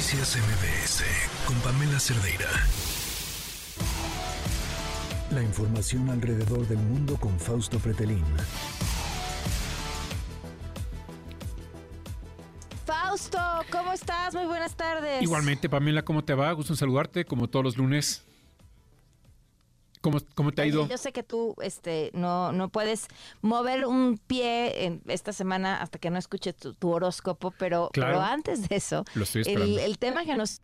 Noticias MBS con Pamela Cerdeira. La información alrededor del mundo con Fausto Pretelín. Fausto, ¿cómo estás? Muy buenas tardes. Igualmente, Pamela, ¿cómo te va? Gusto en saludarte, como todos los lunes. ¿Cómo, cómo te ha ido? Yo sé que tú este, no, no puedes mover un pie en esta semana hasta que no escuches tu, tu horóscopo, pero, Claro. pero antes de eso, Lo estoy el, esperando. el tema que nos...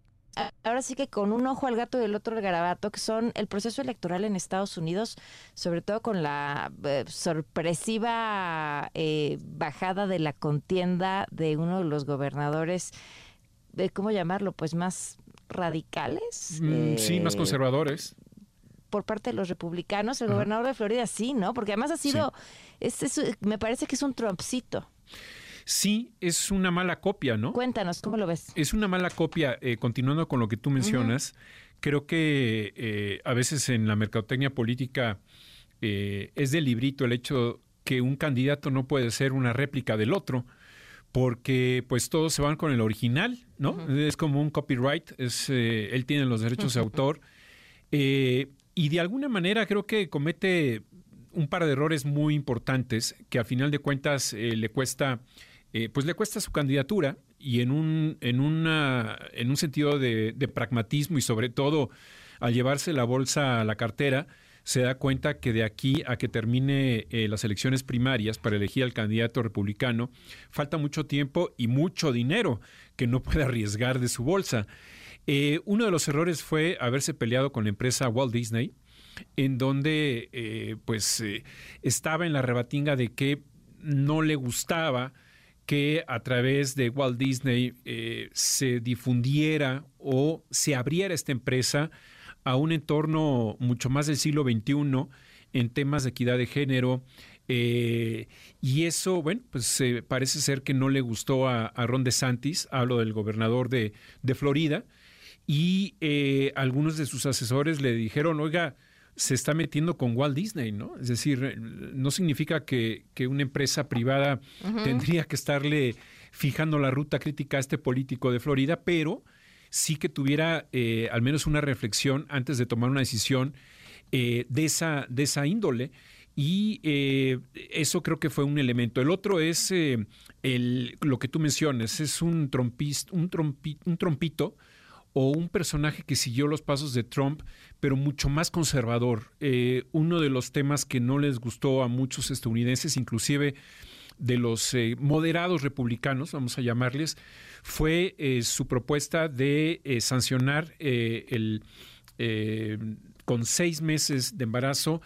Ahora sí que con un ojo al gato y el otro al garabato, que son el proceso electoral en Estados Unidos, sobre todo con la eh, sorpresiva eh, bajada de la contienda de uno de los gobernadores, de ¿cómo llamarlo? Pues más radicales. Mm, sí, más eh, conservadores. Por parte de los republicanos. El gobernador de Florida sí, ¿no? Porque además ha sido, es- es- me parece que es un Trumpcito. Sí, es una mala copia, ¿no? Cuéntanos, ¿cómo lo ves? Es una mala copia, eh, continuando con lo que tú mencionas. Creo que eh, a veces en la mercadotecnia política eh, es de librito el hecho que un candidato no puede ser una réplica del otro, porque pues todos se van con el original, ¿no? Es como un copyright, es, él tiene los derechos de autor. Eh, y de alguna manera creo que comete un par de errores muy importantes que a final de cuentas eh, le cuesta eh, pues le cuesta su candidatura y en un en una en un sentido de, pragmatismo y sobre todo al llevarse la bolsa a la cartera se da cuenta que de aquí a que termine eh, las elecciones primarias para elegir al candidato republicano falta mucho tiempo y mucho dinero que no puede arriesgar de su bolsa. Eh, uno de los errores fue haberse peleado con la empresa Walt Disney, en donde eh, pues eh, estaba en la rebatinga de que no le gustaba que a través de Walt Disney se difundiera o se abriera esta empresa a un entorno mucho más del siglo XXI en temas de equidad de género. y eso, bueno, pues parece ser que no le gustó a, Ron DeSantis, hablo del gobernador de Florida, y eh, algunos de sus asesores le dijeron, oiga, se está metiendo con Walt Disney, ¿no? Es decir, eh, no significa que, que una empresa privada tendría que estarle fijando la ruta crítica a este político de Florida, pero sí que tuviera eh, al menos una reflexión antes de tomar una decisión eh, de, esa, de esa índole. Y eh, eso creo que fue un elemento. El otro es eh, el, lo que tú mencionas, es un, trompis- un, trompi- un trompito o un personaje que siguió los pasos de Trump, pero mucho más conservador. Eh, uno de los temas que no les gustó a muchos estadounidenses, inclusive de los eh, moderados republicanos, vamos a llamarles, fue eh, su propuesta de sancionar el con seis meses de embarazo,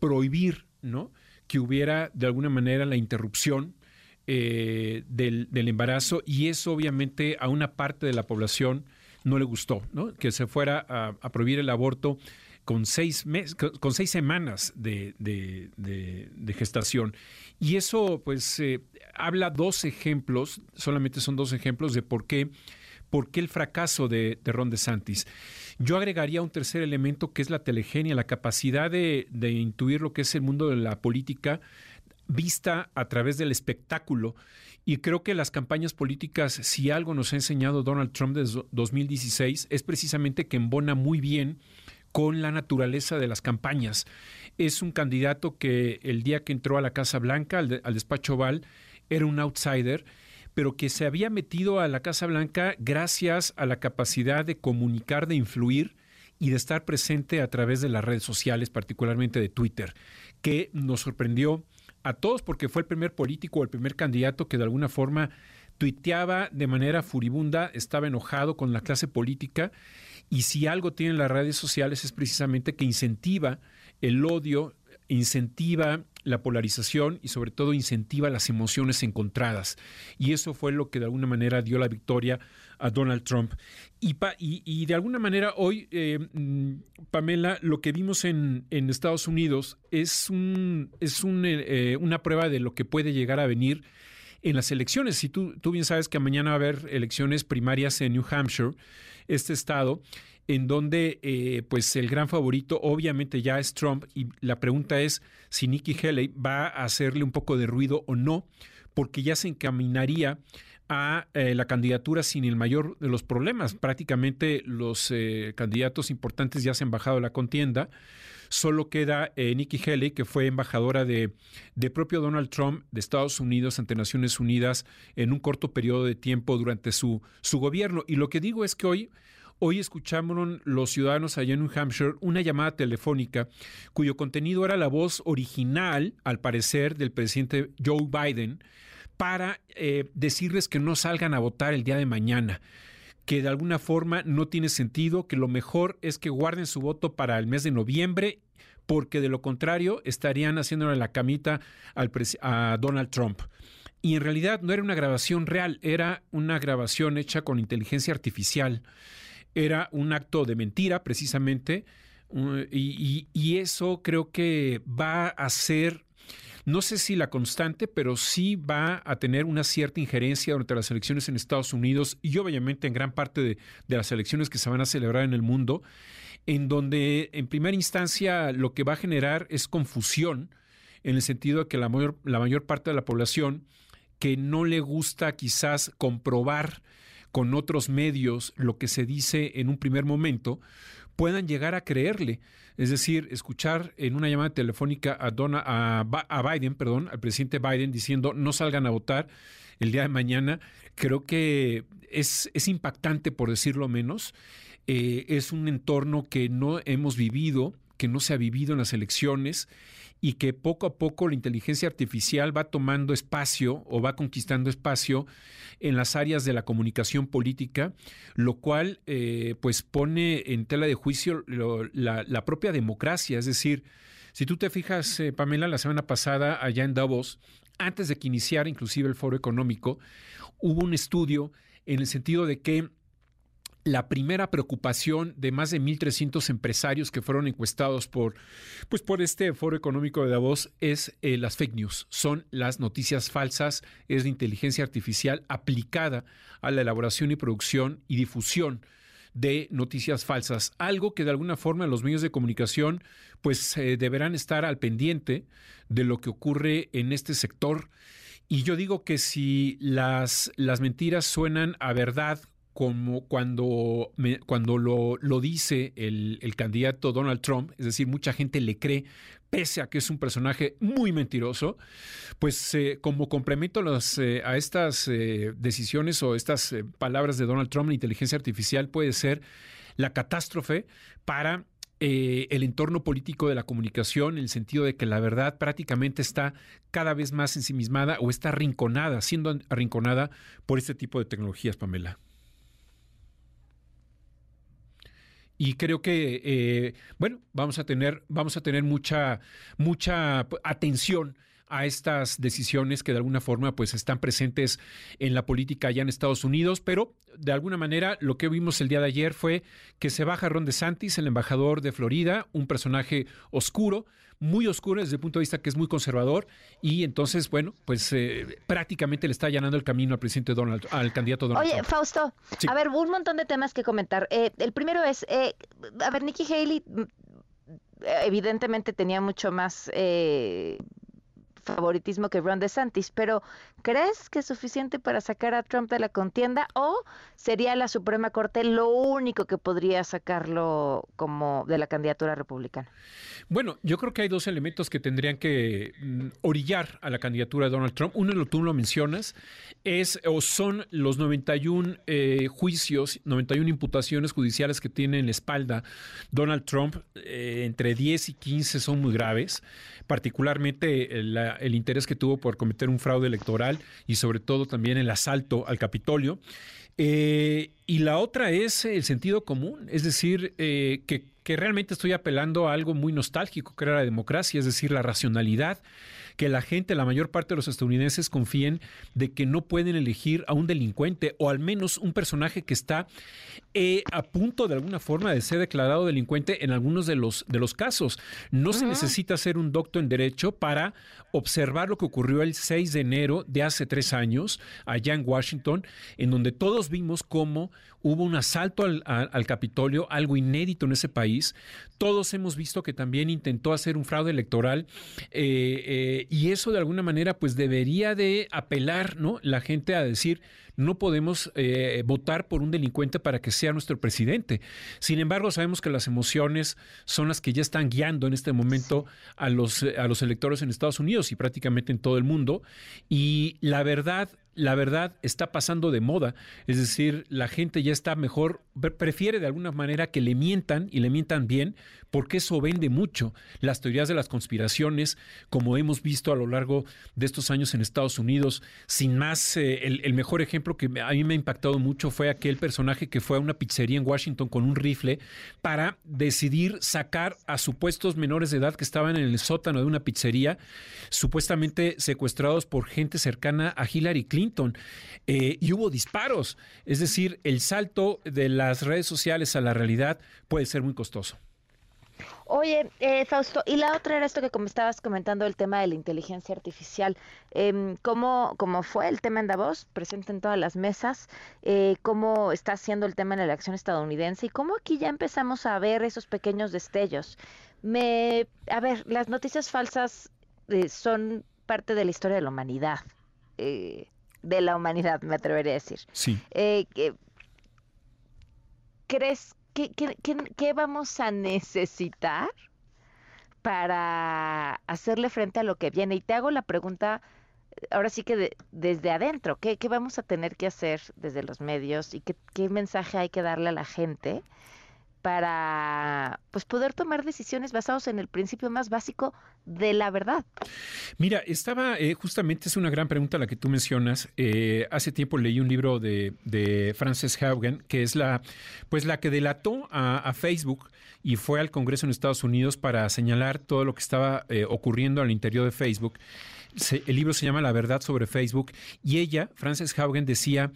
prohibir, ¿no? Que hubiera de alguna manera la interrupción del embarazo y eso obviamente a una parte de la población no le gustó. Que se fuera a, prohibir el aborto con seis meses, con, seis semanas de, de- de- de gestación. Y eso, pues, eh, habla dos ejemplos, solamente son dos ejemplos de por qué, por qué el fracaso de, de Ron DeSantis. Yo agregaría un tercer elemento que es la telegenia, la capacidad de intuir lo que es el mundo de la política vista a través del espectáculo. Y creo que las campañas políticas, si algo nos ha enseñado Donald Trump desde 2016, es precisamente que embona muy bien con la naturaleza de las campañas. Es un candidato que el día que entró a la Casa Blanca, al, al despacho Oval, era un outsider, pero que se había metido a la Casa Blanca gracias a la capacidad de comunicar, de influir y de estar presente a través de las redes sociales, particularmente de Twitter, que nos sorprendió a todos porque fue el primer político o el primer candidato que de alguna forma tuiteaba de manera furibunda, estaba enojado con la clase política y si algo tienen las redes sociales es precisamente que incentiva el odio, incentiva la polarización y sobre todo incentiva las emociones encontradas. Y eso fue lo que de alguna manera dio la victoria a Donald Trump. Y, pa- y, de alguna manera hoy, eh, mm, Pamela, lo que vimos en, Estados Unidos es, un, es un, eh, eh, una prueba de lo que puede llegar a venir en las elecciones. Si tú, tú bien sabes que mañana va a haber elecciones primarias en New Hampshire, este estado, en donde eh, pues el gran favorito obviamente ya es Trump y la pregunta es si Nikki Haley va a hacerle un poco de ruido o no, porque ya se encaminaría a eh, la candidatura sin el mayor de los problemas. Prácticamente los eh, candidatos importantes ya se han bajado la contienda. Solo queda eh, Nikki Haley, que fue embajadora de, de, propio Donald Trump de Estados Unidos ante Naciones Unidas en un corto periodo de tiempo durante su, su gobierno. Y lo que digo es que hoy Hoy escucharon los ciudadanos allá en New Hampshire una llamada telefónica cuyo contenido era la voz original, al parecer, del presidente Joe Biden para eh, decirles que no salgan a votar el día de mañana que de alguna forma no tiene sentido, que lo mejor es que guarden su voto para el mes de noviembre, porque de lo contrario estarían haciéndole la camita a Donald Trump. Y en realidad no era una grabación real, era una grabación hecha con inteligencia artificial era un acto de mentira, precisamente, y, eso creo que va a ser, no sé si la constante, pero sí va a tener una cierta injerencia durante las elecciones en Estados Unidos y obviamente en gran parte de, las elecciones que se van a celebrar en el mundo, en donde en primera instancia lo que va a generar es confusión, en el sentido de que la mayor, la mayor parte de la población que no le gusta quizás comprobar con otros medios lo que se dice en un primer momento, puedan llegar a creerle. Es decir, escuchar en una llamada telefónica a, a, Biden, perdón, al presidente Biden diciendo no salgan a votar el día de mañana, creo que es, es impactante, por decirlo menos. Eh, es un entorno que no hemos vivido, que no se ha vivido en las elecciones y que poco a poco la inteligencia artificial va tomando espacio o va conquistando espacio en las áreas de la comunicación política, lo cual eh, pues pone en tela de juicio la, propia democracia. Es decir, si tú te fijas, eh, Pamela, la semana pasada allá en Davos, antes de que iniciara inclusive el foro económico, hubo un estudio en el sentido de que la primera preocupación de más de 1.300 empresarios que fueron encuestados por, pues por este foro económico de Davos es eh, las fake news, son las noticias falsas, es la inteligencia artificial aplicada a la elaboración y producción y difusión de noticias falsas, algo que de alguna forma los medios de comunicación pues eh, deberán estar al pendiente de lo que ocurre en este sector. Y yo digo que si las, las mentiras suenan a verdad como cuando, cuando lo, lo dice el, el, candidato Donald Trump, es decir, mucha gente le cree, pese a que es un personaje muy mentiroso, pues eh, como complemento a, eh, a estas eh, decisiones o estas palabras de Donald Trump, la inteligencia artificial puede ser la catástrofe para el entorno político de la comunicación, en el sentido de que la verdad prácticamente está cada vez más ensimismada o está arrinconada, siendo arrinconada por este tipo de tecnologías, Pamela. Y creo que eh, bueno vamos a tener vamos a tener mucha mucha atención a estas decisiones que de alguna forma pues están presentes en la política allá en Estados Unidos, pero de alguna manera lo que vimos el día de ayer fue que se baja Ron DeSantis, el embajador de Florida, un personaje oscuro, muy oscuro desde el punto de vista que es muy conservador y entonces, bueno, pues eh, prácticamente le está allanando el camino al presidente Donald, al candidato Donald Oye, Fausto, a ver, un montón de temas que comentar. Eh, el primero es, eh, a ver, Nikki Haley mm, evidentemente tenía mucho más favoritismo que Ron DeSantis, pero ¿crees que es suficiente para sacar a Trump de la contienda o sería la Suprema Corte lo único que podría sacarlo como de la candidatura republicana? Bueno, yo creo que hay dos elementos que tendrían que mm, orillar a la candidatura de Donald Trump. Uno, tú lo mencionas, es o son los 91 eh, juicios, 91 imputaciones judiciales que tiene en la espalda Donald Trump, eh, entre 10 y 15 son muy graves, particularmente la el interés que tuvo por cometer un fraude electoral y sobre todo también el asalto al Capitolio. Eh, y la otra es el sentido común, es decir, eh, que, que realmente estoy apelando a algo muy nostálgico, que era la democracia, es decir, la racionalidad que la gente, la mayor parte de los estadounidenses confíen de que no pueden elegir a un delincuente o al menos un personaje que está eh, a punto de alguna forma de ser declarado delincuente en algunos de los, de los casos. No se necesita ser un doctor en derecho para observar lo que ocurrió el 6 de enero de hace tres años allá en Washington, en donde todos vimos cómo hubo un asalto al, al Capitolio, algo inédito en ese país todos hemos visto que también intentó hacer un fraude electoral eh, eh, y eso de alguna manera pues debería de apelar, ¿no? La gente a decir, no podemos eh, votar por un delincuente para que sea nuestro presidente. Sin embargo, sabemos que las emociones son las que ya están guiando en este momento a los, a los electores en Estados Unidos y prácticamente en todo el mundo. Y la verdad la verdad está pasando de moda, es decir, la gente ya está mejor, prefiere de alguna manera que le mientan y le mientan bien, porque eso vende mucho. Las teorías de las conspiraciones, como hemos visto a lo largo de estos años en Estados Unidos, sin más, eh, el, mejor ejemplo que a mí me ha impactado mucho fue aquel personaje que fue a una pizzería en Washington con un rifle para decidir sacar a supuestos menores de edad que estaban en el sótano de una pizzería, supuestamente secuestrados por gente cercana a Hillary Clinton. Eh, y hubo disparos. Es decir, el salto de las redes sociales a la realidad puede ser muy costoso. Oye, eh, Fausto, y la otra era esto que como estabas comentando, el tema de la inteligencia artificial. Eh, ¿cómo, ¿cómo, fue el tema en Davos? Presente en todas las mesas. Eh, ¿Cómo está haciendo el tema en la elección estadounidense? ¿Y cómo aquí ya empezamos a ver esos pequeños destellos? Me, a ver, las noticias falsas eh, son parte de la historia de la humanidad. De la humanidad, me atrevería a decir. Sí. ¿Crees ¿qué, vamos a necesitar para hacerle frente a lo que viene? Y te hago la pregunta, ahora sí que desde adentro, ¿qué, vamos a tener que hacer desde los medios y qué, qué mensaje hay que darle a la gente? Para pues poder tomar decisiones basadas en el principio más básico de la verdad. Mira, estaba eh, justamente es una gran pregunta la que tú mencionas. Eh, hace tiempo leí un libro de, de Frances Haugen que es la pues la que delató a, Facebook y fue al Congreso en Estados Unidos para señalar todo lo que estaba eh, ocurriendo al interior de Facebook. el libro se llama La verdad sobre Facebook y ella, Frances Haugen, decía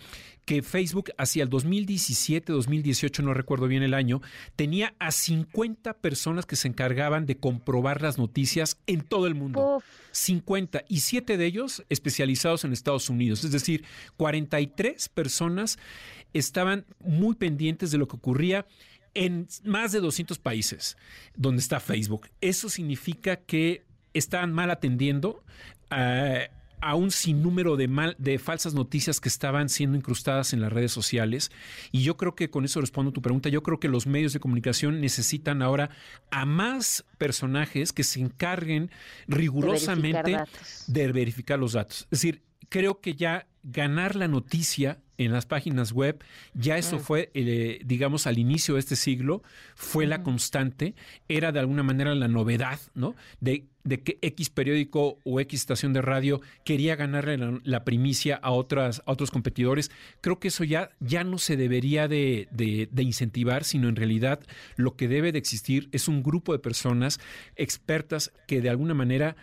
que Facebook hacia el 2017, 2018, no recuerdo bien el año, tenía a 50 personas que se encargaban de comprobar las noticias en todo el mundo. 50 y 7 de ellos especializados en Estados Unidos. Es decir, 43 personas estaban muy pendientes de lo que ocurría en más de 200 países donde está Facebook. Eso significa que estaban mal atendiendo. Uh, a un sinnúmero de, mal, de falsas noticias que estaban siendo incrustadas en las redes sociales. Y yo creo que con eso respondo a tu pregunta. Yo creo que los medios de comunicación necesitan ahora a más personajes que se encarguen rigurosamente de verificar los datos. Es decir, creo que ya ganar la noticia en las páginas web, ya eso fue, eh, digamos, al inicio de este siglo, fue la constante, era de alguna manera la novedad, ¿no? De de que X periódico o X estación de radio quería ganarle la, primicia a, otras, a otros competidores. Creo que eso ya, ya no se debería de, incentivar, sino en realidad lo que debe de existir es un grupo de personas expertas que de alguna manera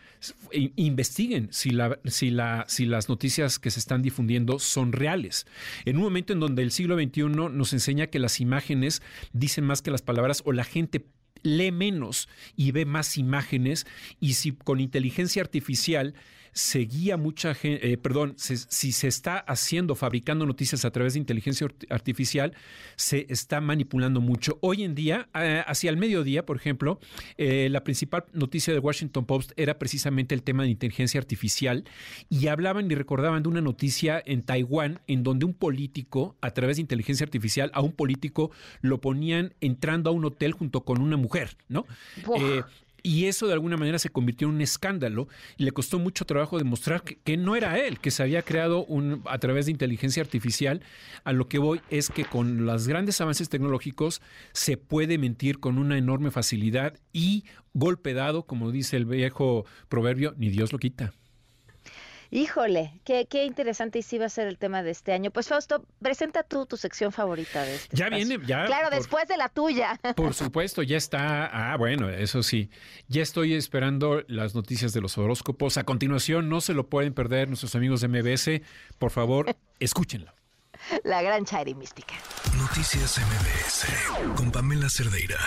investiguen si, la, si, la, si las noticias que se están difundiendo son reales. En un momento en donde el siglo XXI nos enseña que las imágenes dicen más que las palabras o la gente lee menos y ve más imágenes y si con inteligencia artificial seguía mucha gente, eh, perdón, si se está haciendo, fabricando noticias a través de inteligencia artificial, se está manipulando mucho. Hoy en día, eh, hacia el mediodía, por ejemplo, eh, la principal noticia de Washington Post era precisamente el tema de inteligencia artificial y hablaban y recordaban de una noticia en Taiwán en donde un político, a través de inteligencia artificial, a un político lo ponían entrando a un hotel junto con una mujer, ¿no? Y eso de alguna manera se convirtió en un escándalo y le costó mucho trabajo demostrar que, no era él, que se había creado un, a través de inteligencia artificial. A lo que voy es que con los grandes avances tecnológicos se puede mentir con una enorme facilidad y golpe dado, como dice el viejo proverbio, ni Dios lo quita. Híjole, qué, qué interesante y sí va a ser el tema de este año. Pues Fausto, presenta tú tu sección favorita de este. Ya viene, ya. Claro, después de la tuya. Por supuesto, ya está. Ah, bueno, eso sí. Ya estoy esperando las noticias de los horóscopos. A continuación, no se lo pueden perder nuestros amigos de MBS. Por favor, escúchenlo. La gran Chairi Mística. Noticias MBS con Pamela Cerdeira.